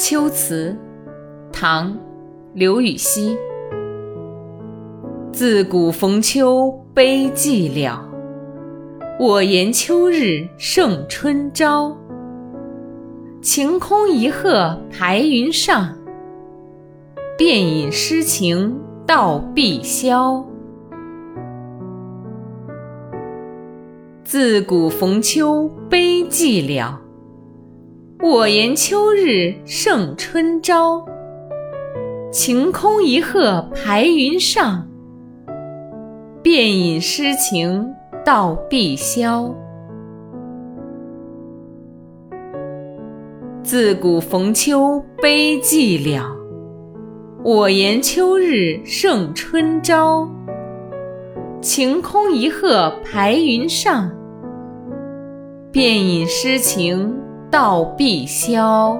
秋词，唐·刘禹锡。自古逢秋悲寂寥，我言秋日胜春朝。晴空一鹤排云上，便引诗情到碧霄。自古逢秋悲寂寥。我言秋日胜春朝，晴空一鹤排云上，便引诗情到碧霄。自古逢秋悲寂寥，我言秋日胜春朝，晴空一鹤排云上，便引诗情。到碧霄。